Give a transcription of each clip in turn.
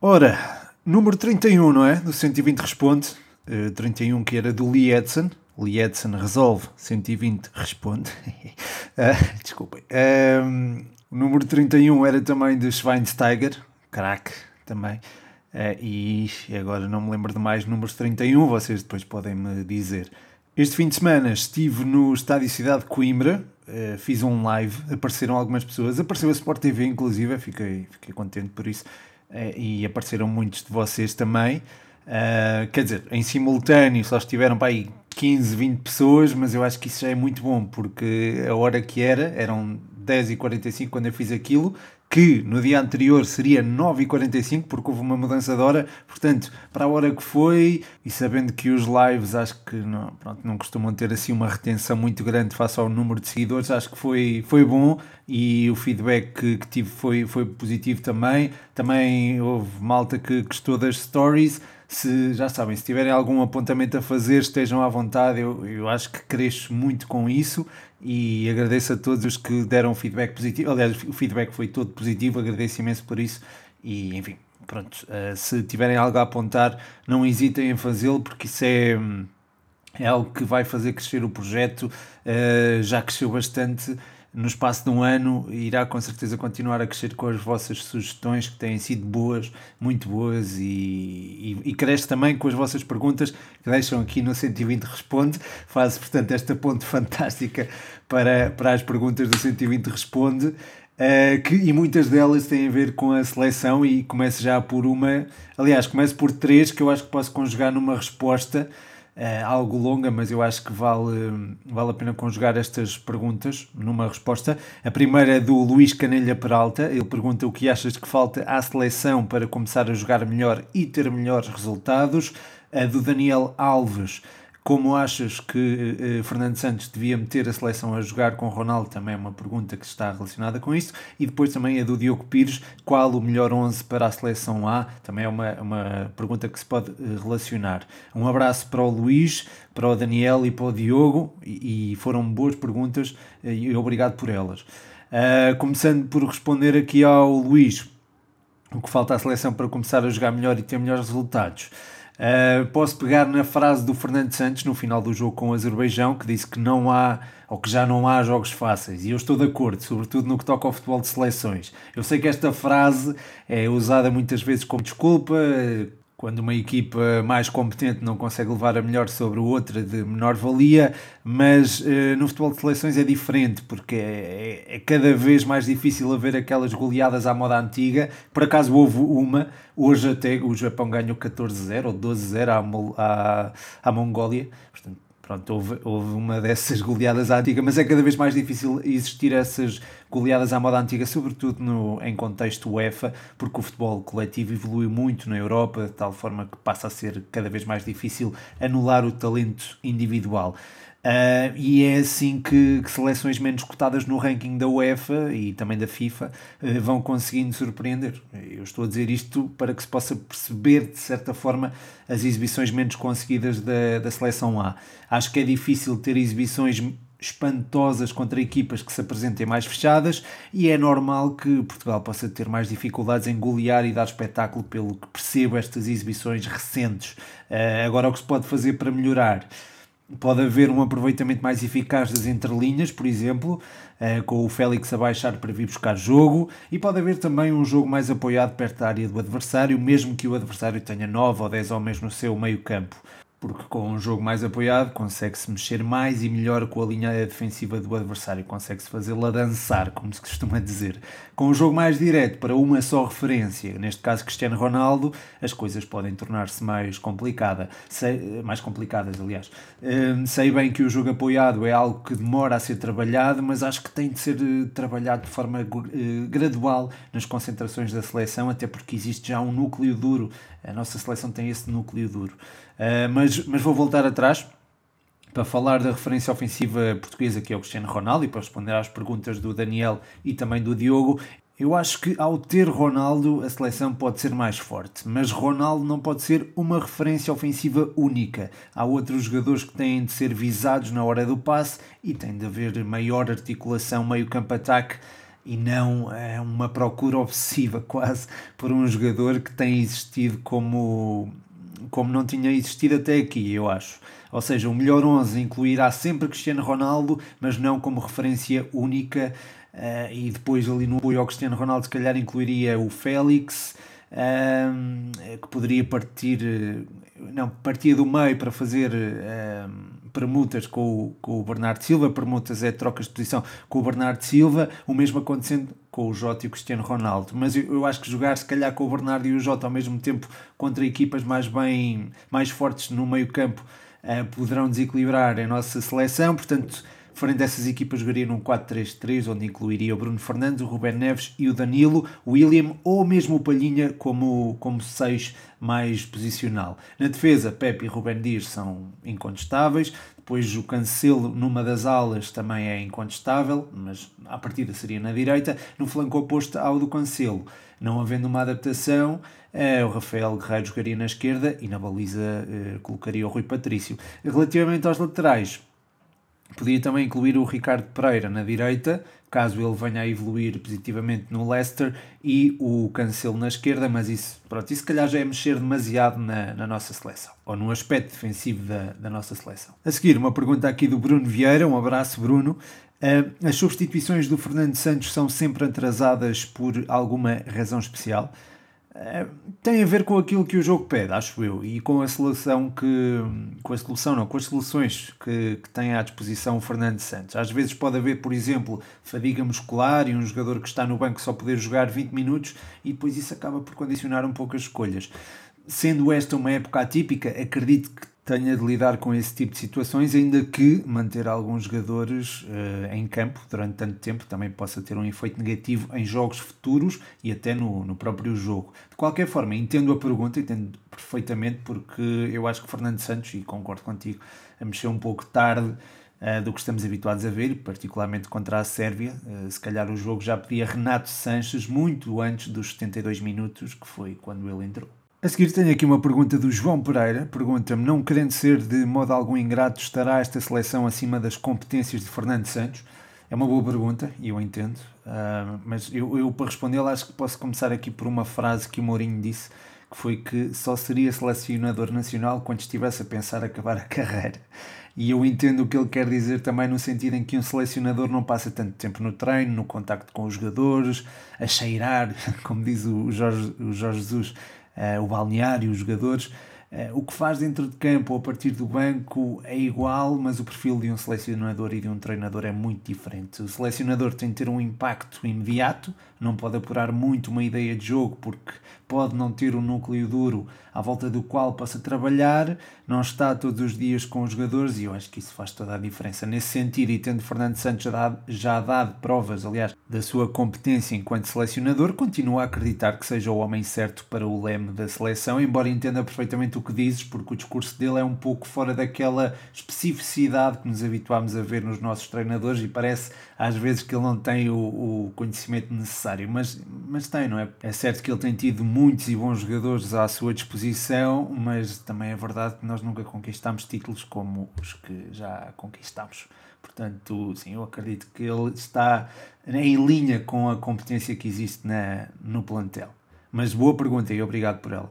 Ora, número 31, não é? Do 120 responde. Uh, 31 que era do Lee Edson. Lee Edson resolve, 120 responde. uh, desculpem. Um, o número 31 era também de Schweinsteiger, craque também. Uh, e agora não me lembro de mais números 31, vocês depois podem me dizer. Este fim de semana estive no Estádio Cidade de Coimbra, uh, fiz um live, apareceram algumas pessoas, apareceu a Sport TV inclusive, fiquei, fiquei contente por isso. Eh, e apareceram muitos de vocês também. Uh, quer dizer, em simultâneo só estiveram para aí 15, 20 pessoas, mas eu acho que isso já é muito bom, porque a hora que era, eram 10h45 quando eu fiz aquilo, que no dia anterior seria 9h45, porque houve uma mudança de hora, portanto, para a hora que foi, e sabendo que os lives acho que não, pronto, não costumam ter assim uma retenção muito grande face ao número de seguidores, acho que foi, foi bom e o feedback que, que tive foi, foi positivo também. Também houve malta que gostou das stories. Se já sabem, se tiverem algum apontamento a fazer, estejam à vontade. Eu, eu acho que cresço muito com isso e agradeço a todos os que deram feedback positivo. Aliás, o feedback foi todo positivo, agradeço imenso por isso. E enfim, pronto, uh, se tiverem algo a apontar, não hesitem em fazê-lo, porque isso é, é algo que vai fazer crescer o projeto. Uh, já cresceu bastante no espaço de um ano irá com certeza continuar a crescer com as vossas sugestões que têm sido boas, muito boas e, e, e cresce também com as vossas perguntas que deixam aqui no 120 Responde. Faz, portanto, esta ponte fantástica para, para as perguntas do 120 Responde. Uh, que, e muitas delas têm a ver com a seleção e começo já por uma, aliás, começo por três que eu acho que posso conjugar numa resposta é algo longa, mas eu acho que vale, vale a pena conjugar estas perguntas numa resposta. A primeira é do Luís Canelha Peralta. Ele pergunta o que achas que falta à seleção para começar a jogar melhor e ter melhores resultados. A do Daniel Alves como achas que eh, Fernando Santos devia meter a seleção a jogar com Ronaldo? Também é uma pergunta que está relacionada com isso. E depois também a do Diogo Pires, qual o melhor 11 para a seleção A? Também é uma, uma pergunta que se pode eh, relacionar. Um abraço para o Luís, para o Daniel e para o Diogo, e, e foram boas perguntas eh, e obrigado por elas. Uh, começando por responder aqui ao Luís, o que falta à seleção para começar a jogar melhor e ter melhores resultados. Uh, posso pegar na frase do Fernando Santos no final do jogo com o Azerbaijão, que disse que não há, ou que já não há jogos fáceis, e eu estou de acordo, sobretudo no que toca ao futebol de seleções. Eu sei que esta frase é usada muitas vezes como desculpa, quando uma equipa mais competente não consegue levar a melhor sobre outra de menor valia, mas uh, no futebol de seleções é diferente, porque é, é, é, cada vez mais difícil haver aquelas goleadas à moda antiga. Por acaso houve uma, hoje até o Japão ganhou 14-0 ou 12-0 à, à, à Mongólia, portanto Pronto, houve, houve uma dessas goleadas à antiga, mas é cada vez mais difícil existir essas goleadas à moda antiga, sobretudo no, em contexto UEFA, porque o futebol coletivo evoluiu muito na Europa, de tal forma que passa a ser cada vez mais difícil anular o talento individual. Uh, e é assim que, que, seleções menos cotadas no ranking da UEFA e também da FIFA uh, vão conseguindo surpreender. Eu estou a dizer isto para que se possa perceber, de certa forma, as exibições menos conseguidas da, da seleção A. Acho que é difícil ter exibições espantosas contra equipas que se apresentem mais fechadas e é normal que Portugal possa ter mais dificuldades em golear e dar espetáculo pelo que percebo estas exibições recentes. Uh, agora o que se pode fazer para melhorar? Pode haver um aproveitamento mais eficaz das entrelinhas, por exemplo, eh, com o Félix a baixar para vir buscar jogo, e pode haver também um jogo mais apoiado perto da área do adversário, mesmo que o adversário tenha 9 ou 10 homens no seu meio campo porque com um jogo mais apoiado consegue-se mexer mais e melhor com a linha defensiva do adversário, consegue-se fazê-la dançar, como se costuma dizer. Com um jogo mais direto para uma só referência, neste caso Cristiano Ronaldo, as coisas podem tornar-se mais complicada, sei, mais complicadas, aliás. Hum, sei bem que o jogo apoiado é algo que demora a ser trabalhado, mas acho que tem de ser eh, trabalhado de forma eh, gradual nas concentrações da seleção, até porque existe já um núcleo duro. A nossa seleção tem esse núcleo duro. Uh, mas, mas vou voltar atrás para falar da referência ofensiva portuguesa que é o Cristiano Ronaldo e para responder às perguntas do Daniel e também do Diogo. Eu acho que ao ter Ronaldo a seleção pode ser mais forte, mas Ronaldo não pode ser uma referência ofensiva única. Há outros jogadores que têm de ser visados na hora do passe e tem de haver maior articulação meio campo-ataque e não é uma procura obsessiva quase por um jogador que tem existido como, como não tinha existido até aqui, eu acho. Ou seja, o melhor 11 incluirá sempre Cristiano Ronaldo, mas não como referência única. Uh, e depois ali no apoio ao Cristiano Ronaldo, se calhar incluiria o Félix, uh, que poderia partir, não, partia do meio para fazer uh, permutas com o, com o Bernardo Silva, permutas é trocas de posição com o Bernardo Silva, o mesmo acontecendo com o Jota e o Cristiano Ronaldo. Mas eu, eu, acho que jogar se calhar com o Bernardo e o Jota ao mesmo tempo contra equipas mais bem, mais fortes no meio campo, uh, poderão desequilibrar a nossa seleção, portanto Frente a essas equipas, jogaria num 4-3-3, onde incluiria o Bruno Fernandes, o Ruben Neves e o Danilo, o William ou mesmo o Palhinha como, como seis mais posicional. Na defesa, Pepe e Ruben Dias são incontestáveis. Depois o Cancelo numa das alas também é incontestável, mas à partida seria na direita. No flanco oposto ao do Cancelo, não havendo uma adaptação, eh, o Rafael Guerreiro jogaria na esquerda e na baliza eh, colocaria o Rui Patrício. Relativamente aos laterais, Podia também incluir o Ricardo Pereira na direita, caso ele venha a evoluir positivamente no Leicester, e o Cancelo na esquerda, mas isso, pronto, isso se calhar já é mexer demasiado na, na nossa seleção, ou no aspecto defensivo da, da nossa seleção. A seguir, uma pergunta aqui do Bruno Vieira, um abraço Bruno. Uh, as substituições do Fernando Santos são sempre atrasadas por alguma razão especial? É, tem a ver com aquilo que o jogo pede, acho eu, e com a solução que. com a solução, não, com as soluções que, que tem à disposição o Fernando Santos. Às vezes pode haver, por exemplo, fadiga muscular e um jogador que está no banco só poder jogar 20 minutos e depois isso acaba por condicionar um pouco as escolhas. Sendo esta uma época atípica, acredito que tenha de lidar com esse tipo de situações, ainda que manter alguns jogadores uh, em campo durante tanto tempo também possa ter um efeito negativo em jogos futuros e até no, no próprio jogo. De qualquer forma, entendo a pergunta, entendo perfeitamente, porque eu acho que Fernando Santos, e concordo contigo, a mexer um pouco tarde uh, do que estamos habituados a ver, particularmente contra a Sérvia. Uh, se calhar o jogo já pedia Renato Sanches muito antes dos 72 minutos, que foi quando ele entrou. A seguir tenho aqui uma pergunta do João Pereira. Pergunta-me, não querendo ser de modo algum ingrato, estará esta seleção acima das competências de Fernando Santos? É uma boa pergunta e eu entendo, uh, mas eu, eu para respondê-la acho que posso começar aqui por uma frase que o Mourinho disse, que foi que só seria selecionador nacional quando estivesse a pensar acabar a carreira. E eu entendo o que ele quer dizer também no sentido em que um selecionador não passa tanto tempo no treino, no contacto com os jogadores, a cheirar, como diz o Jorge, o Jorge Jesus, o balneário, os jogadores. Uh, o que faz dentro de campo ou a partir do banco é igual, mas o perfil de um selecionador e de um treinador é muito diferente. O selecionador tem de ter um impacto imediato, não pode apurar muito uma ideia de jogo porque pode não ter um núcleo duro à volta do qual possa trabalhar, não está todos os dias com os jogadores e eu acho que isso faz toda a diferença. Nesse sentido, e tendo Fernando Santos já dado, já dado provas, aliás, da sua competência enquanto selecionador, continuo a acreditar que seja o homem certo para o leme da seleção, embora entenda perfeitamente o que dizes, porque o discurso dele é um pouco fora daquela especificidade que nos habituámos a ver nos nossos treinadores e parece às vezes que ele não tem o, o conhecimento necessário, mas, mas tem, não é? É certo que ele tem tido muitos e bons jogadores à sua disposição, mas também é verdade que nós nunca conquistamos títulos como os que já conquistamos. Portanto, sim, eu acredito que ele está em linha com a competência que existe na, no plantel. Mas boa pergunta e obrigado por ela.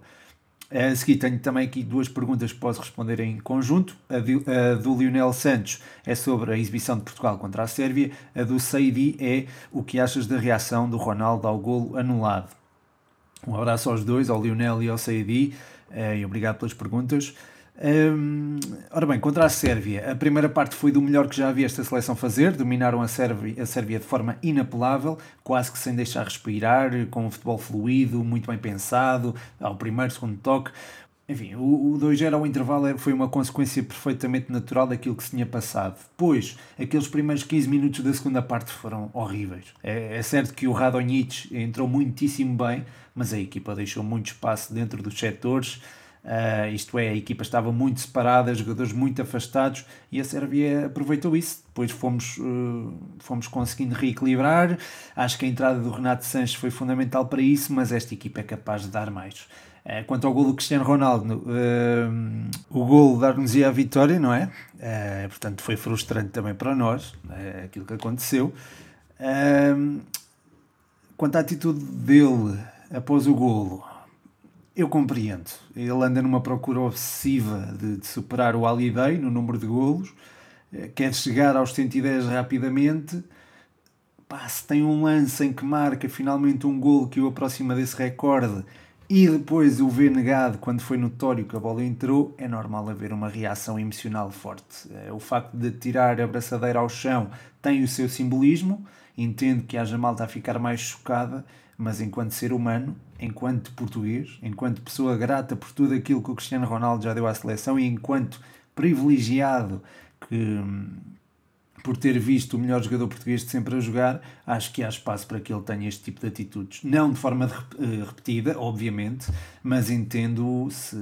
A seguir, tenho também aqui duas perguntas que posso responder em conjunto. A, de, a do Lionel Santos é sobre a exibição de Portugal contra a Sérvia. A do Saidi é o que achas da reação do Ronaldo ao golo anulado. Um abraço aos dois, ao Lionel e ao Saidi, eh, e obrigado pelas perguntas. Um, ora bem, contra a Sérvia, a primeira parte foi do melhor que já havia esta seleção fazer, dominaram a Sérvia, a Sérvia de forma inapelável, quase que sem deixar respirar, com um futebol fluido, muito bem pensado, ao primeiro, segundo toque. Enfim, o, o 2-0 ao intervalo foi uma consequência perfeitamente natural daquilo que se tinha passado. Depois, aqueles primeiros 15 minutos da segunda parte foram horríveis. É, é certo que o Radonjic entrou muitíssimo bem, mas a equipa deixou muito espaço dentro dos setores. Uh, isto é, a equipa estava muito separada, jogadores muito afastados e a Sérvia aproveitou isso. Depois fomos, uh, fomos conseguindo reequilibrar. Acho que a entrada do Renato Sanches foi fundamental para isso, mas esta equipa é capaz de dar mais. Uh, quanto ao gol do Cristiano Ronaldo, o gol dar-nos-ia a vitória, não é? portanto, foi frustrante também para nós, aquilo que aconteceu quanto à atitude dele após o golo, eu compreendo. Ele anda numa procura obsessiva de, de superar o Ali no número de golos, eh, quer chegar aos 110 rapidamente. Pá, se tem um lance em que marca finalmente um golo que o aproxima desse recorde e depois o vê negado quando foi notório que a bola entrou, é normal haver uma reação emocional forte. Eh, o facto de tirar a braçadeira ao chão tem o seu simbolismo, entendo que haja malta a ficar mais chocada, mas enquanto ser humano, enquanto português, enquanto pessoa grata por tudo aquilo que o Cristiano Ronaldo já deu à seleção e enquanto privilegiado que por ter visto o melhor jogador português de sempre a jogar, acho que há espaço para que ele tenha este tipo de atitudes. Não de forma eh, repetida, obviamente, mas entendo se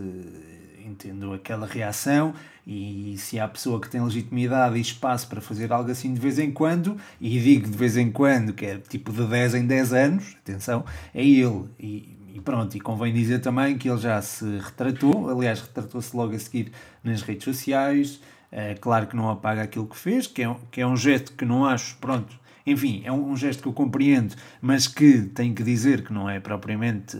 entendo aquela reação e se há pessoa que tem legitimidade e espaço para fazer algo assim de vez em quando, e digo de vez em quando, que é tipo de 10 em 10 anos, atenção, é ele. E, e pronto, e convém dizer também que ele já se retratou, aliás, retratou-se logo a seguir nas redes sociais, é claro que não apaga aquilo que fez, que é, que é um gesto que não acho, pronto, enfim, é um, gesto que eu compreendo, mas que tenho que dizer que não é propriamente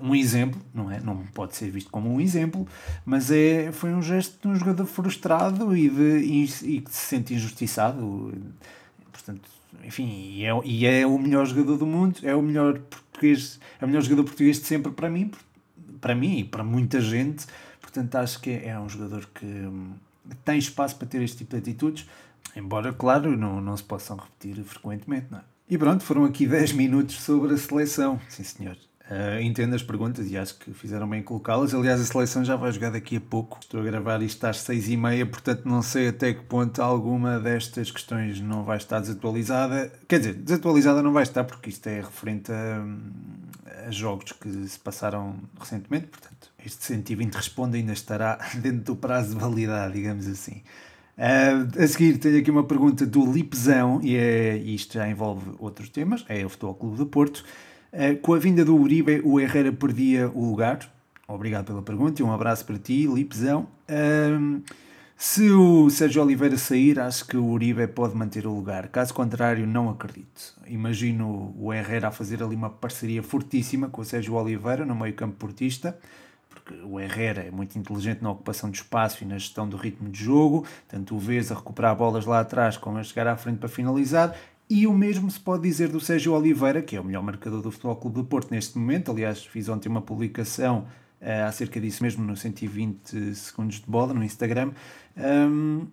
um, um exemplo, não é? Não pode ser visto como um exemplo, mas é, foi um gesto de um jogador frustrado e, de, e, e que se sente injustiçado. Portanto, enfim, e é, e é o melhor jogador do mundo, é o melhor português, é o melhor jogador português de sempre para mim, para mim e para muita gente. Portanto, acho que é, é um jogador que tem espaço para ter este tipo de atitudes, embora, claro, não, não se possam repetir frequentemente. Não é? E pronto, foram aqui 10 minutos sobre a seleção, sim senhor. Uh, entendo as perguntas e acho que fizeram bem colocá-las. Aliás, a seleção já vai jogar daqui a pouco. Estou a gravar isto às seis e meia, portanto não sei até que ponto alguma destas questões não vai estar desatualizada. Quer dizer, desatualizada não vai estar porque isto é referente a, a jogos que se passaram recentemente. Portanto, este 120 responde ainda estará dentro do prazo de validade, digamos assim. Uh, a seguir tenho aqui uma pergunta do Lipzão e é, isto já envolve outros temas, é o Futebol Clube do Porto. Uh, com a vinda do Uribe, o Herrera perdia o lugar. Obrigado pela pergunta e um abraço para ti, Lipzão. Uh, se o Sérgio Oliveira sair, acho que o Uribe pode manter o lugar. Caso contrário, não acredito. Imagino o Herrera a fazer ali uma parceria fortíssima com o Sérgio Oliveira no meio campo portista porque o Herrera é muito inteligente na ocupação de espaço e na gestão do ritmo de jogo, tanto o vês a recuperar bolas lá atrás como a chegar à frente para finalizar, e o mesmo se pode dizer do Sérgio Oliveira, que é o melhor marcador do Futebol Clube do Porto neste momento. Aliás, fiz ontem uma publicação uh, acerca disso mesmo no 120 segundos de bola no Instagram. Um,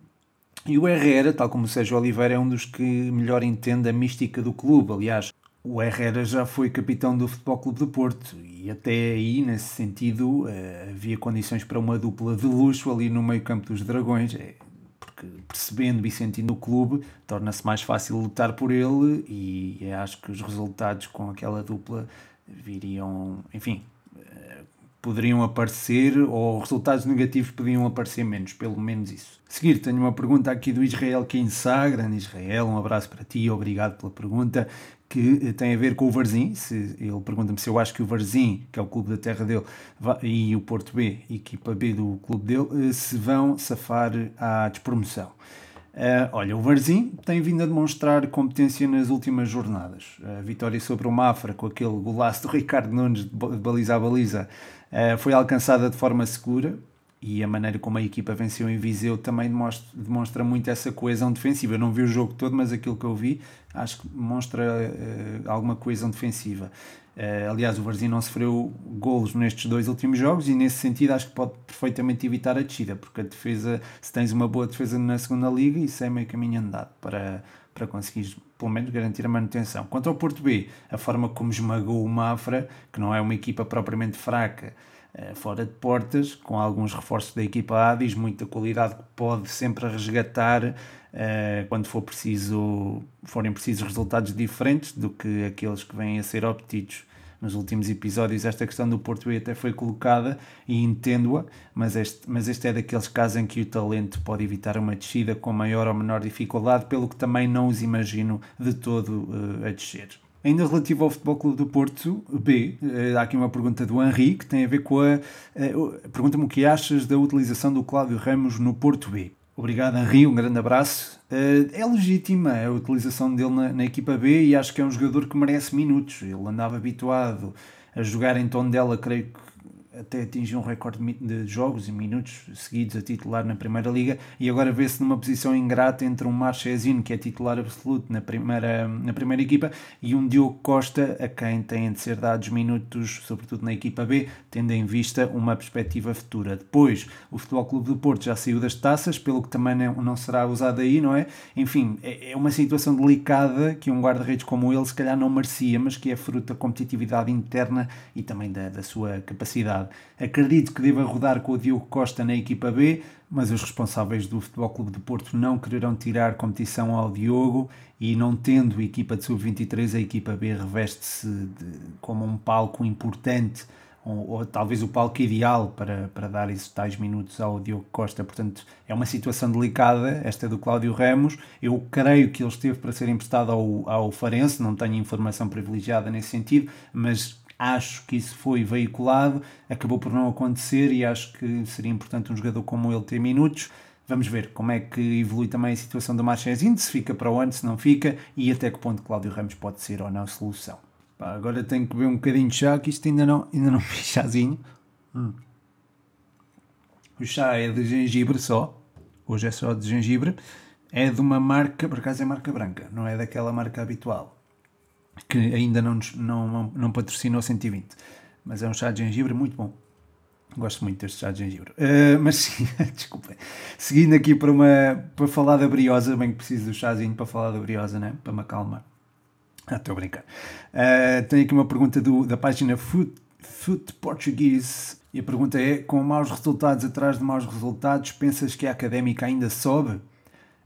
e o Herrera, tal como o Sérgio Oliveira, é um dos que melhor entende a mística do clube. Aliás, o Herrera já foi capitão do Futebol Clube do Porto e até aí, nesse sentido, eh, havia condições para uma dupla de luxo ali no meio campo dos Dragões, é, porque percebendo e sentindo o clube, torna-se mais fácil lutar por ele e acho que os resultados com aquela dupla viriam, enfim, eh, poderiam aparecer ou resultados negativos podiam aparecer menos, pelo menos isso. A seguir, tenho uma pergunta aqui do Israel Quinçá, grande Israel, um abraço para ti, obrigado pela pergunta que tem a ver com o Varzim. Se, ele pergunta-me se eu acho que o Varzim, que é o clube da terra dele, e o Porto B, equipa B do clube dele, eh, se vão safar à despromoção. Uh, olha, o Varzim tem vindo a demonstrar competência nas últimas jornadas. A vitória sobre o Mafra, com aquele golaço do Ricardo Nunes de baliza a baliza, uh, foi alcançada de forma segura e a maneira como a equipa venceu em Viseu também demonstra, demonstra muito essa coesão defensiva. Eu não vi o jogo todo, mas aquilo que eu vi acho que demonstra uh, alguma coesão defensiva. Uh, aliás, o Varzim não sofreu golos nestes dois últimos jogos e nesse sentido acho que pode perfeitamente evitar a descida, porque a defesa, se tens uma boa defesa na segunda liga, isso é meio caminho andado para, para conseguir pelo menos garantir a manutenção. Quanto ao Porto B, a forma como esmagou o Mafra, que não é uma equipa propriamente fraca, fora de portas, com alguns reforços da equipa A, diz muita qualidade que pode sempre resgatar uh, quando for preciso, forem precisos resultados diferentes do que aqueles que vêm a ser obtidos nos últimos episódios esta questão do Porto B até foi colocada e entendo-a, mas este, mas este é daqueles casos em que o talento pode evitar uma descida com maior ou menor dificuldade, pelo que também não os imagino de todo uh, a descer. Ainda relativo ao Futebol Clube do Porto B, eh, há aqui uma pergunta do Henri que tem a ver com a. Eh, pergunta-me o que achas da utilização do Cláudio Ramos no Porto B. Obrigado, Henri, um grande abraço. Uh, é legítima a utilização dele na, na, equipa B e acho que é um jogador que merece minutos. Ele andava habituado a jogar em tom dela, creio que até atingiu um recorde de jogos e minutos seguidos a titular na Primeira Liga e agora vê-se numa posição ingrata entre um Marchesino, que é titular absoluto na primeira, na primeira equipa, e um Diogo Costa, a quem têm de ser dados minutos, sobretudo na equipa B, tendo em vista uma perspectiva futura. Depois, o Futebol Clube do Porto já saiu das taças, pelo que também não, será usado aí, não é? Enfim, é, é uma situação delicada que um guarda-redes como ele se calhar não merecia, mas que é fruto da competitividade interna e também da, da sua capacidade Acredito que deva rodar com o Diogo Costa na equipa B, mas os responsáveis do Futebol Clube de Porto não quererão tirar competição ao Diogo e não tendo equipa de sub-23, a equipa B reveste-se como um palco importante ou, ou, talvez o palco ideal para, para dar esses tais minutos ao Diogo Costa. Portanto, é uma situação delicada, esta do Cláudio Ramos. Eu creio que ele esteve para ser emprestado ao, ao Farense, não tenho informação privilegiada nesse sentido, mas acho que isso foi veiculado, acabou por não acontecer e acho que seria importante um jogador como ele ter minutos. Vamos ver como é que evolui também a situação do Marchezinho, se fica para o ano, se não fica, e até que ponto Cláudio Ramos pode ser ou não solução. Pá, agora tenho que beber um bocadinho de chá, que isto ainda não, ainda não fiz chazinho. Hum. O chá é de gengibre só, hoje é só de gengibre. É de uma marca, por acaso é marca branca, não é daquela marca habitual que ainda não, não, não, não patrocinou 120. Mas é um chá de gengibre muito bom. Gosto muito deste chá de gengibre. Uh, mas sim, desculpem. Seguindo aqui para, uma, para falar da briosa, bem que preciso do chazinho para falar da briosa, né? para me acalmar. Ah, estou a brincar. Uh, tenho aqui uma pergunta do, da página Food, Food Portuguese. E a pergunta é: com maus resultados atrás de maus resultados, pensas que a académica ainda sobe?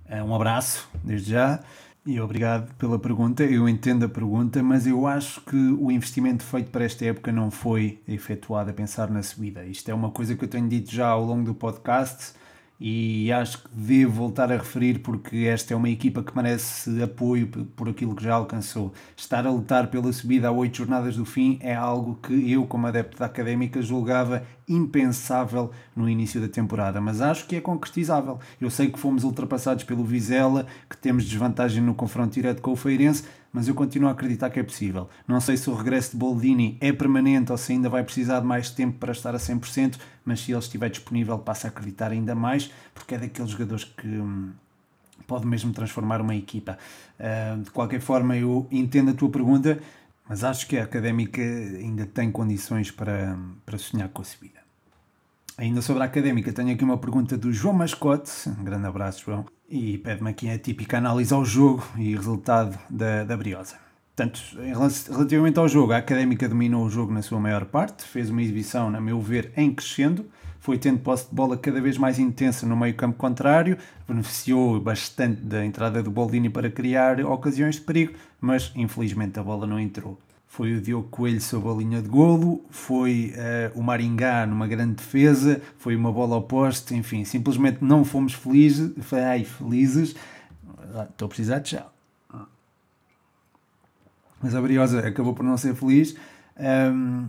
Uh, um abraço, desde já. E obrigado pela pergunta. Eu entendo a pergunta, mas eu acho que o investimento feito para esta época não foi efetuado a pensar na subida. Isto é uma coisa que eu tenho dito já ao longo do podcast e acho que devo voltar a referir porque esta é uma equipa que merece apoio por aquilo que já alcançou. Estar a lutar pela subida a oito jornadas do fim é algo que eu, como adepto da académica, julgava impensável no início da temporada, mas acho que é concretizável. Eu sei que fomos ultrapassados pelo Vizela, que temos desvantagem no confronto direto com o Feirense, mas eu continuo a acreditar que é possível. Não sei se o regresso de Boldini é permanente ou se ainda vai precisar de mais tempo para estar a 100%, mas se ele estiver disponível, passo a acreditar ainda mais, porque é daqueles jogadores que hum, pode mesmo transformar uma equipa. Uh, de qualquer forma, eu entendo a tua pergunta, mas acho que a académica ainda tem condições para, para sonhar com a subida. Ainda sobre a académica, tenho aqui uma pergunta do João Mascote. Um grande abraço, João e pede-me aqui a típica análise ao jogo e resultado da, da Briosa. Portanto, relativamente ao jogo, a Académica dominou o jogo na sua maior parte, fez uma exibição, na meu ver, em crescendo, foi tendo posse de bola cada vez mais intensa no meio campo contrário, beneficiou bastante da entrada do Boldini para criar ocasiões de perigo, mas infelizmente a bola não entrou foi o Diogo Coelho sob a linha de golo, foi uh, o Maringá numa grande defesa, foi uma bola oposta, enfim, simplesmente não fomos felizes, ai, felizes. Ah, estou a precisar de chá. Mas a Briosa acabou por não ser feliz. Um,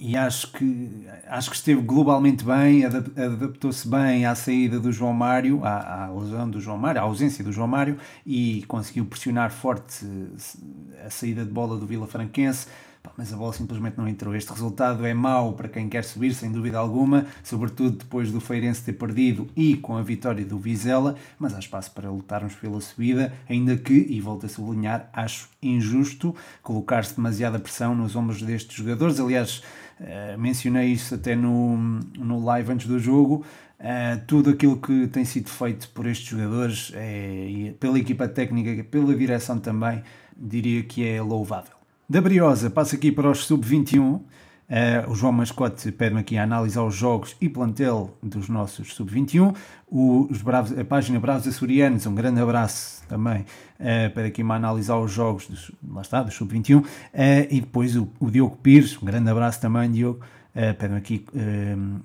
e acho que, acho que esteve globalmente bem, adaptou-se bem à saída do João Mário, à, à lesão do João Mário, à ausência do João Mário e conseguiu pressionar forte a saída de bola do Vila Franquense mas a bola simplesmente não entrou. Este resultado é mau para quem quer subir, sem dúvida alguma, sobretudo depois do Feirense ter perdido e com a vitória do Vizela, mas há espaço para lutarmos pela subida, ainda que, e volto a sublinhar, acho injusto colocar-se demasiada pressão nos ombros destes jogadores. Aliás, uh, mencionei isso até no, no live antes do jogo. Uh, tudo aquilo que tem sido feito por estes jogadores, é, pela equipa técnica, pela direção também, diria que é louvável. Da Briosa, passo aqui para os sub-21. Uh, o João Mascote pede-me aqui a análise aos jogos e plantel dos nossos sub-21. A página Bravos Açorianos, um grande abraço também, uh, para aqui uma análise aos jogos dos, lá está, dos sub-21. Uh, e depois o, o, Diogo Pires, um grande abraço também, Diogo. Uh, pede-me aqui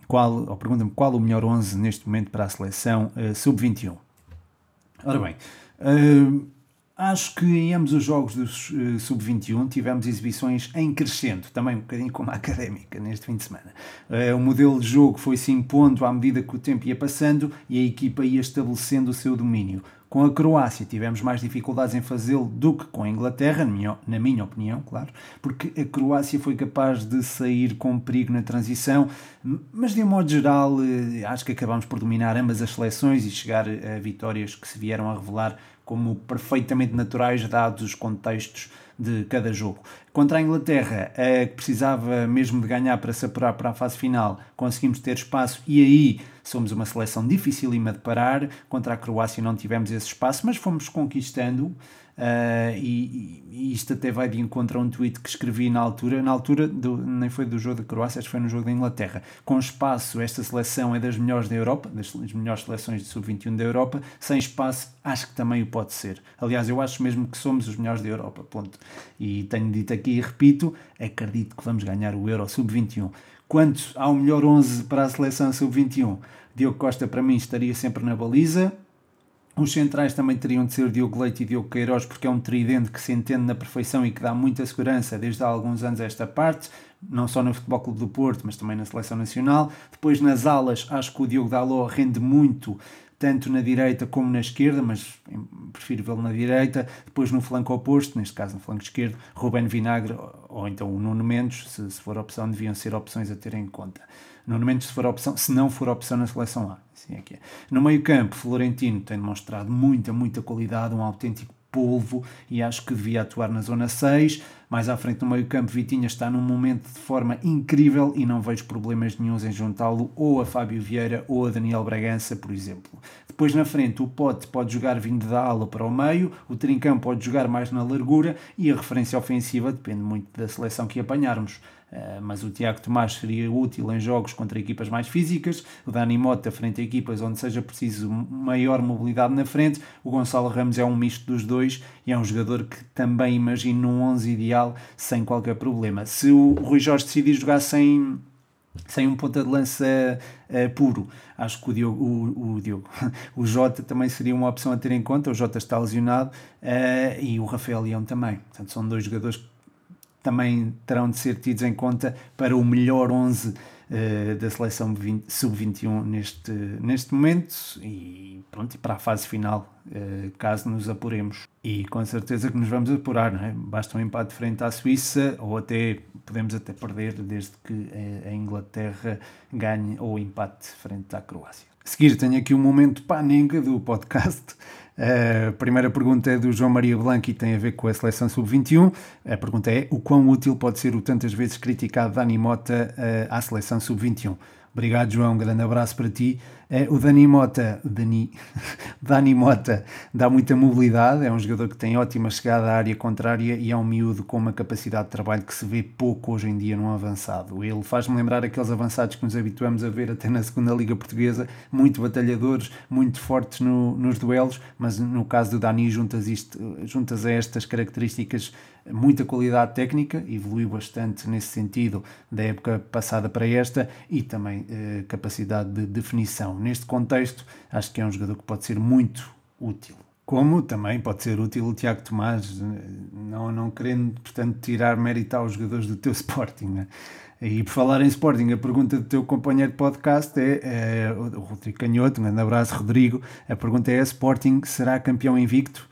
qual, ou pergunta-me qual o melhor 11 neste momento para a seleção sub-21. Ora bem, Acho que em ambos os jogos do uh, Sub-21 tivemos exibições em crescendo, também um bocadinho como a académica neste fim de semana. Uh, o modelo de jogo foi se impondo à medida que o tempo ia passando e a equipa ia estabelecendo o seu domínio. Com a Croácia tivemos mais dificuldades em fazê-lo do que com a Inglaterra, na minha opinião, claro, porque a Croácia foi capaz de sair com perigo na transição, mas de um modo geral eh, acho que acabamos por dominar ambas as seleções e chegar a vitórias que se vieram a revelar como perfeitamente naturais dados os contextos de cada jogo. Contra a Inglaterra, que precisava mesmo de ganhar para se apurar para a fase final, conseguimos ter espaço e aí somos uma seleção dificílima de parar. Contra a Croácia não tivemos esse espaço, mas fomos conquistando. Uh, e, e, isto até vai de encontro a um tweet que escrevi na altura, na altura do, nem foi do jogo da Croácia, acho que foi no jogo da Inglaterra. Com espaço, esta seleção é das melhores da Europa, das, das melhores seleções de sub-21 da Europa. Sem espaço, acho que também o pode ser. Aliás, eu acho mesmo que somos os melhores da Europa. Ponto. E tenho dito aqui e repito: acredito que vamos ganhar o Euro sub-21. Quanto ao melhor 11 para a seleção sub-21, Diogo Costa para mim estaria sempre na baliza. Os centrais também teriam de ser Diogo Leite e Diogo Queiroz, porque é um tridente que se entende na perfeição e que dá muita segurança desde há alguns anos a esta parte, não só no Futebol Clube do Porto, mas também na Seleção Nacional. Depois nas alas, acho que o Diogo Daló rende muito, tanto na direita como na esquerda, mas prefiro vê-lo na direita. Depois no flanco oposto, neste caso no flanco esquerdo, Ruben Vinagre ou então o Nuno Mendes, se, se for opção, deviam ser opções a ter em conta. Nuno Mendes, se for opção, se não for opção na seleção A. Assim é que é. No meio-campo, Florentino tem demonstrado muita, muita qualidade, um autêntico polvo e acho que devia atuar na zona 6. Mais à frente no meio-campo, Vitinha está num momento de forma incrível e não vejo problemas nenhums em juntá-lo ou a Fábio Vieira ou a Daniel Bragança, por exemplo. Depois na frente, o Pote pode jogar vindo da ala para o meio, o Trincão pode jogar mais na largura e a referência ofensiva depende muito da seleção que apanharmos. Eh, mas o Tiago Tomás seria útil em jogos contra equipas mais físicas, o Dani Mota frente a equipas onde seja preciso maior mobilidade na frente, o Gonçalo Ramos é um misto dos dois e é um jogador que também imagino num 11 ideal sem qualquer problema. Se o Rui Jorge decidir jogar sem sem um ponta de lança uh, puro. Acho que o Diogo, o, o, Diogo, o Jota também seria uma opção a ter em conta. O Jota está lesionado uh, e o Rafael Leão também. Portanto, são dois jogadores que também terão de ser tidos em conta para o melhor 11 uh, eh, da seleção sub-21 neste, neste momento e pronto, para a fase final, uh, caso nos apuremos. E com certeza que nos vamos apurar, não é? Basta um empate frente à Suíça ou até podemos até perder desde que a Inglaterra ganhe ou empate frente à Croácia. A seguir tenho aqui um momento panenga do podcast a primeira pergunta é do João Maria Blanco e tem a ver com a seleção sub-21. A pergunta é: o quão útil pode ser o tantas vezes criticado Dani Mota eh, à seleção sub-21? Obrigado, João. Um grande abraço para ti. É, o Dani Mota, Dani, Dani Mota dá muita mobilidade, é um jogador que tem ótima chegada à área contrária e é um miúdo com uma capacidade de trabalho que se vê pouco hoje em dia num avançado. Ele faz-me lembrar aqueles avançados que nos habituamos a ver até na segunda Liga Portuguesa, muito batalhadores, muito fortes no, nos duelos, mas no caso do Dani juntas, isto, juntas a estas características muita qualidade técnica, evoluiu bastante nesse sentido da época passada para esta e também eh, capacidade de definição neste contexto, acho que é um jogador que pode ser muito útil. Como também pode ser útil o Tiago Tomás, não, não querendo, portanto, tirar mérito aos jogadores do teu Sporting. Né? E por falar em Sporting, a pergunta do teu companheiro de podcast é, é o Rodrigo Canhoto, um grande abraço, Rodrigo. A pergunta é: Sporting será campeão invicto?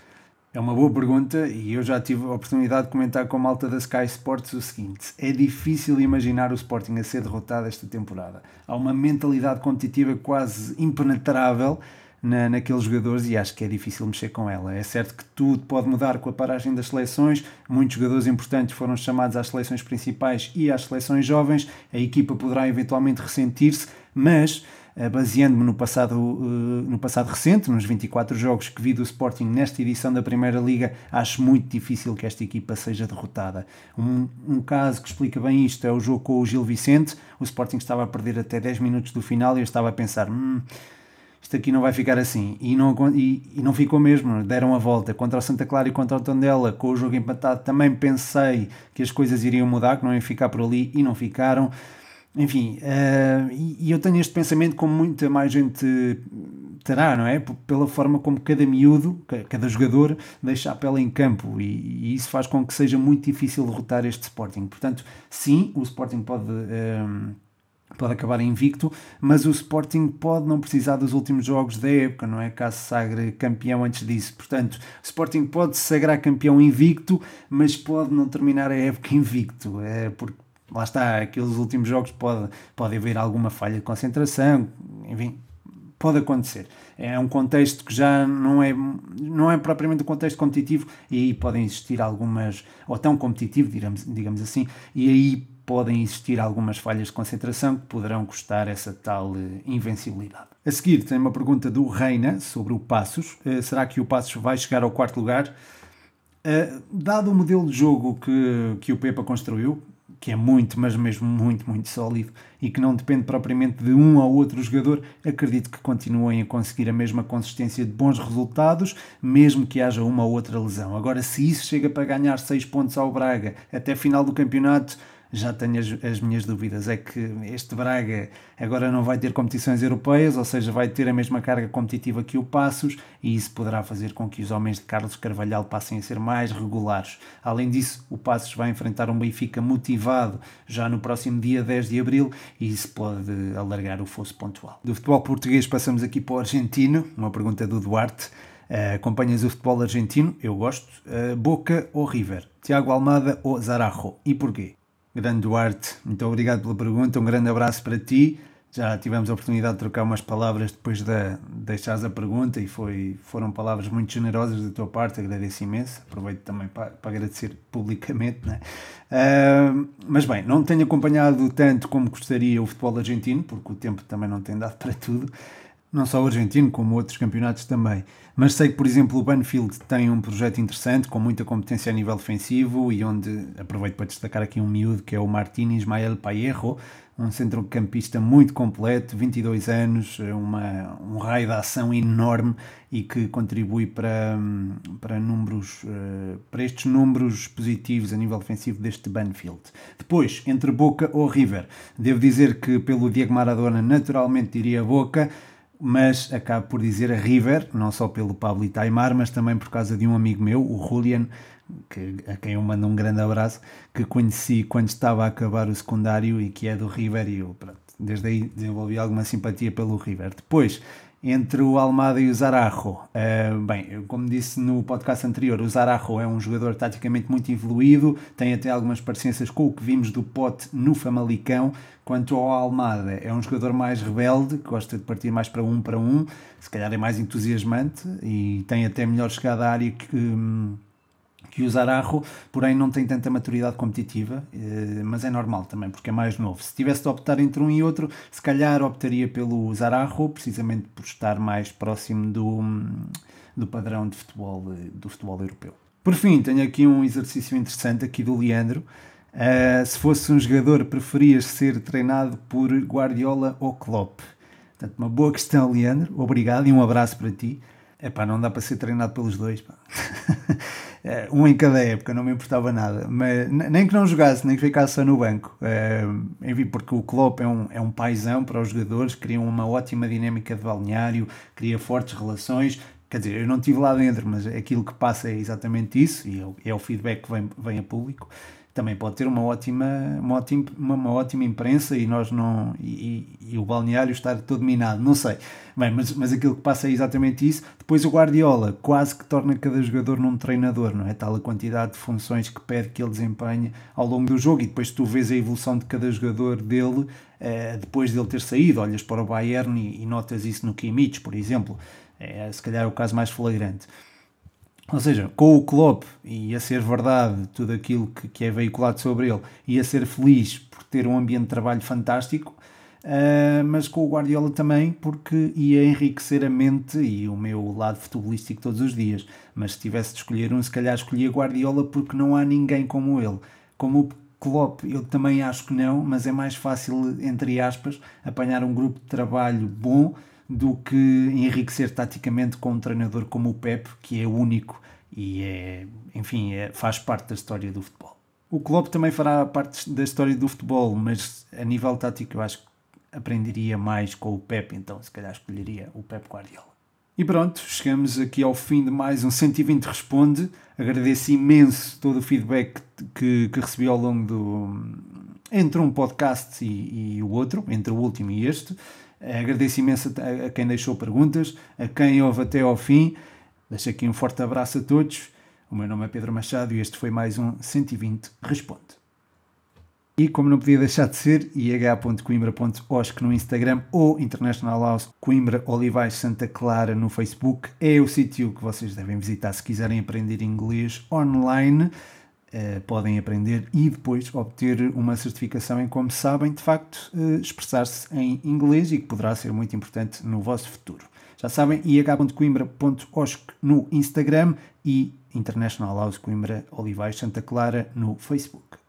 É uma boa pergunta e eu já tive a oportunidade de comentar com a malta da Sky Sports o seguinte: é difícil imaginar o Sporting a ser derrotado esta temporada. Há uma mentalidade competitiva quase impenetrável na, naqueles jogadores e acho que é difícil mexer com ela. É certo que tudo pode mudar com a paragem das seleções, muitos jogadores importantes foram chamados às seleções principais e às seleções jovens, a equipa poderá eventualmente ressentir-se, mas baseando-me no passado, eh, no passado recente, nos 24 jogos que vi do Sporting nesta edição da Primeira Liga, acho muito difícil que esta equipa seja derrotada. Um, um caso que explica bem isto é o jogo com o Gil Vicente. O Sporting estava a perder até 10 minutos do final e eu estava a pensar. Hum, isto aqui não vai ficar assim. E não, e, e, não ficou mesmo, deram a volta. Contra o Santa Clara e contra o Tondela, com o jogo empatado, também pensei que as coisas iriam mudar, que não iam ficar por ali e não ficaram. Enfim, uh, e, e, eu tenho este pensamento como muita mais gente terá, não é? Pela forma como cada miúdo, cada jogador deixa a pele em campo e, e isso faz com que seja muito difícil derrotar este Sporting. Portanto, sim, o Sporting pode. Um, pode acabar invicto, mas o Sporting pode não precisar dos últimos jogos da época, não é? Caso sagre campeão antes disso. Portanto, o Sporting pode se sagrar campeão invicto, mas pode não terminar a época invicto, é porque lá está, aqueles últimos jogos pode, pode haver alguma falha de concentração, enfim, pode acontecer. É um contexto que já não é, não é propriamente um contexto competitivo e aí podem existir algumas, ou tão competitivo, digamos, digamos assim, e aí podem existir algumas falhas de concentração que poderão custar essa tal eh, invencibilidade. A seguir tem uma pergunta do Reina sobre o Passos. Eh, será que o Passos vai chegar ao quarto lugar? Uh, dado o modelo de jogo que, que o Pepa construiu, que é muito, mas mesmo muito, muito sólido e que não depende propriamente de um ou outro jogador, acredito que continuem a conseguir a mesma consistência de bons resultados, mesmo que haja uma ou outra lesão. Agora, se isso chega para ganhar 6 pontos ao Braga até final do campeonato, já tenho as, as, minhas dúvidas. É que este Braga agora não vai ter competições europeias, ou seja, vai ter a mesma carga competitiva que o Passos, e isso poderá fazer com que os homens de Carlos Carvalhal passem a ser mais regulares. Além disso, o Passos vai enfrentar um Benfica motivado já no próximo dia 10 de abril, e isso pode alargar o fosso pontual. Do futebol português passamos aqui para o argentino, uma pergunta do Duarte. Uh, acompanhas o futebol argentino? Eu gosto. Uh, Boca ou River? Tiago Almada ou Zarajo? E porquê? Grande Duarte, muito obrigado pela pergunta, um grande abraço para ti. Já tivemos a oportunidade de trocar umas palavras depois de deixares a pergunta e foi, foram palavras muito generosas da tua parte, agradeço imenso. Aproveito também para, para agradecer publicamente. Uh, mas bem, não tenho acompanhado tanto como gostaria o futebol argentino, porque o tempo também não tem dado para tudo não só o argentino, como outros campeonatos também. Mas sei que, por exemplo, o Banfield tem um projeto interessante, com muita competência a nível defensivo e onde, aproveito para destacar aqui um miúdo, que é o Martín Ismael Paierro, um centrocampista muito completo, 22 anos, uma, um raio de ação enorme e que contribui para, para, números, eh, para estes números positivos a nível defensivo deste Banfield. Depois, entre Boca ou River, devo dizer que pelo Diego Maradona naturalmente diria Boca, mas acabo por dizer a River, não só pelo Pablo Itaimar, mas também por causa de um amigo meu, o Julian, que, a quem eu mando um grande abraço, que conheci quando estava a acabar o secundário e que é do River e eu, pronto, desde aí desenvolvi alguma simpatia pelo River. Depois, entre o Almada e o Zarajo. Uh, bem, como disse no podcast anterior, o Zarajo é um jogador taticamente muito evoluído, tem até algumas parecenças com o que vimos do Pote no Famalicão. Quanto ao Almada, é um jogador mais rebelde, gosta de partir mais para um para um, se calhar é mais entusiasmante e tem até melhor chegada à área que. Hum, que o Zarajo, porém não tem tanta maturidade competitiva, eh, mas é normal também, porque é mais novo. Se tivesse de optar entre um e outro, se calhar optaria pelo Zarajo, precisamente por estar mais próximo do, do padrão de futebol, eh, do futebol europeu. Por fim, tenho aqui um exercício interessante aqui do Leandro. Uh, se fosse um jogador, preferias ser treinado por Guardiola ou Klopp? Portanto, uma boa questão, Leandro. Obrigado e um abraço para ti. Epá, não dá para ser treinado pelos dois. Pá. Eh, um em cada época, não me importava nada. Mas, nem que não jogasse, nem que ficasse só no banco. Uh, enfim, porque o Klopp é um, é um paizão para os jogadores, cria uma ótima dinâmica de balneário, cria fortes relações. Quer dizer, eu não estive lá dentro, mas aquilo que passa é exatamente isso e é, é o feedback que vem, vem a público também pode ter uma ótima, uma ótima, uma, ótima imprensa e nós não e, e, o balneário estar todo minado, não sei. Bem, mas, mas aquilo que passa é exatamente isso. Depois o Guardiola quase que torna cada jogador num treinador, não é? Tal a quantidade de funções que pede que ele desempenhe ao longo do jogo e depois tu vês a evolução de cada jogador dele eh, depois dele ter saído, olhas para o Bayern e, e notas isso no Kimmich, por exemplo. É se calhar o caso mais flagrante. Ou seja, com o Klopp ia ser verdade tudo aquilo que, que é veiculado sobre ele, ia ser feliz por ter um ambiente de trabalho fantástico, uh, mas com o Guardiola também porque ia enriquecer a mente e o meu lado futebolístico todos os dias. Mas se tivesse de escolher um, se calhar escolhia Guardiola porque não há ninguém como ele. Como o Klopp, eu também acho que não, mas é mais fácil, entre aspas, apanhar um grupo de trabalho bom do que enriquecer taticamente com um treinador como o Pep, que é único e é, enfim, é, faz parte da história do futebol. O Klopp também fará parte da história do futebol, mas a nível tático eu acho que aprenderia mais com o Pep, então se calhar escolheria o Pep Guardiola. E pronto, chegamos aqui ao fim de mais um 120 Responde. Agradeço imenso todo o feedback que, que recebi ao longo do. entre um podcast e, e o outro, entre o último e este. Agradeço imenso a, a quem deixou perguntas, a quem ouve até ao fim. Deixo aqui um forte abraço a todos. O meu nome é Pedro Machado e este foi mais um 120 Responde. E como não podia deixar de ser, ih.coimbra.osc no Instagram ou International House Coimbra Olivais Santa Clara no Facebook é o sítio que vocês devem visitar se quiserem aprender inglês online. Uh, podem aprender e depois obter uma certificação em como sabem, de facto, uh, expressar-se em inglês e que poderá ser muito importante no vosso futuro. Já sabem, ih.coimbra.osc no Instagram e International House Coimbra Olivais Santa Clara no Facebook.